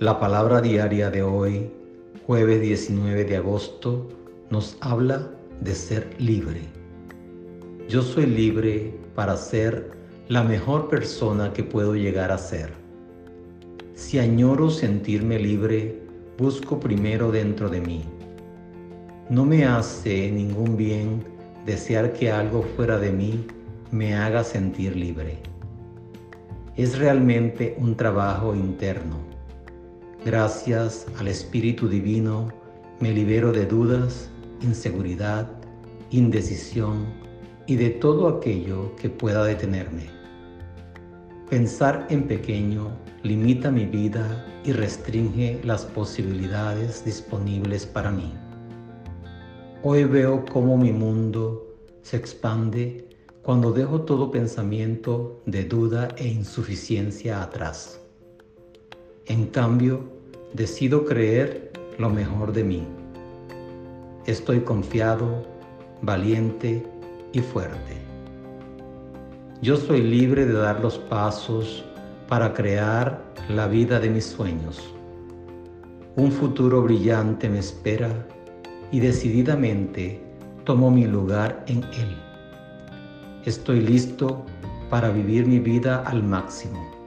La palabra diaria de hoy, jueves 19 de agosto, nos habla de ser libre. Yo soy libre para ser la mejor persona que puedo llegar a ser. Si añoro sentirme libre, busco primero dentro de mí. No me hace ningún bien desear que algo fuera de mí me haga sentir libre. Es realmente un trabajo interno Gracias al Espíritu Divino me libero de dudas, inseguridad, indecisión y de todo aquello que pueda detenerme. Pensar en pequeño limita mi vida y restringe las posibilidades disponibles para mí. Hoy veo cómo mi mundo se expande cuando dejo todo pensamiento de duda e insuficiencia atrás. Cambio, decido creer lo mejor de mí. Estoy confiado, valiente y fuerte. Yo soy libre de dar los pasos para crear la vida de mis sueños. Un futuro brillante me espera y decididamente tomo mi lugar en él. Estoy listo para vivir mi vida al máximo.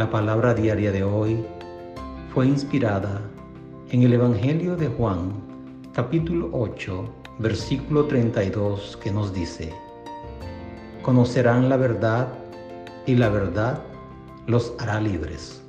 La palabra diaria de hoy fue inspirada en el Evangelio de Juan, capítulo 8, versículo 32, que nos dice, Conocerán la verdad y la verdad los hará libres.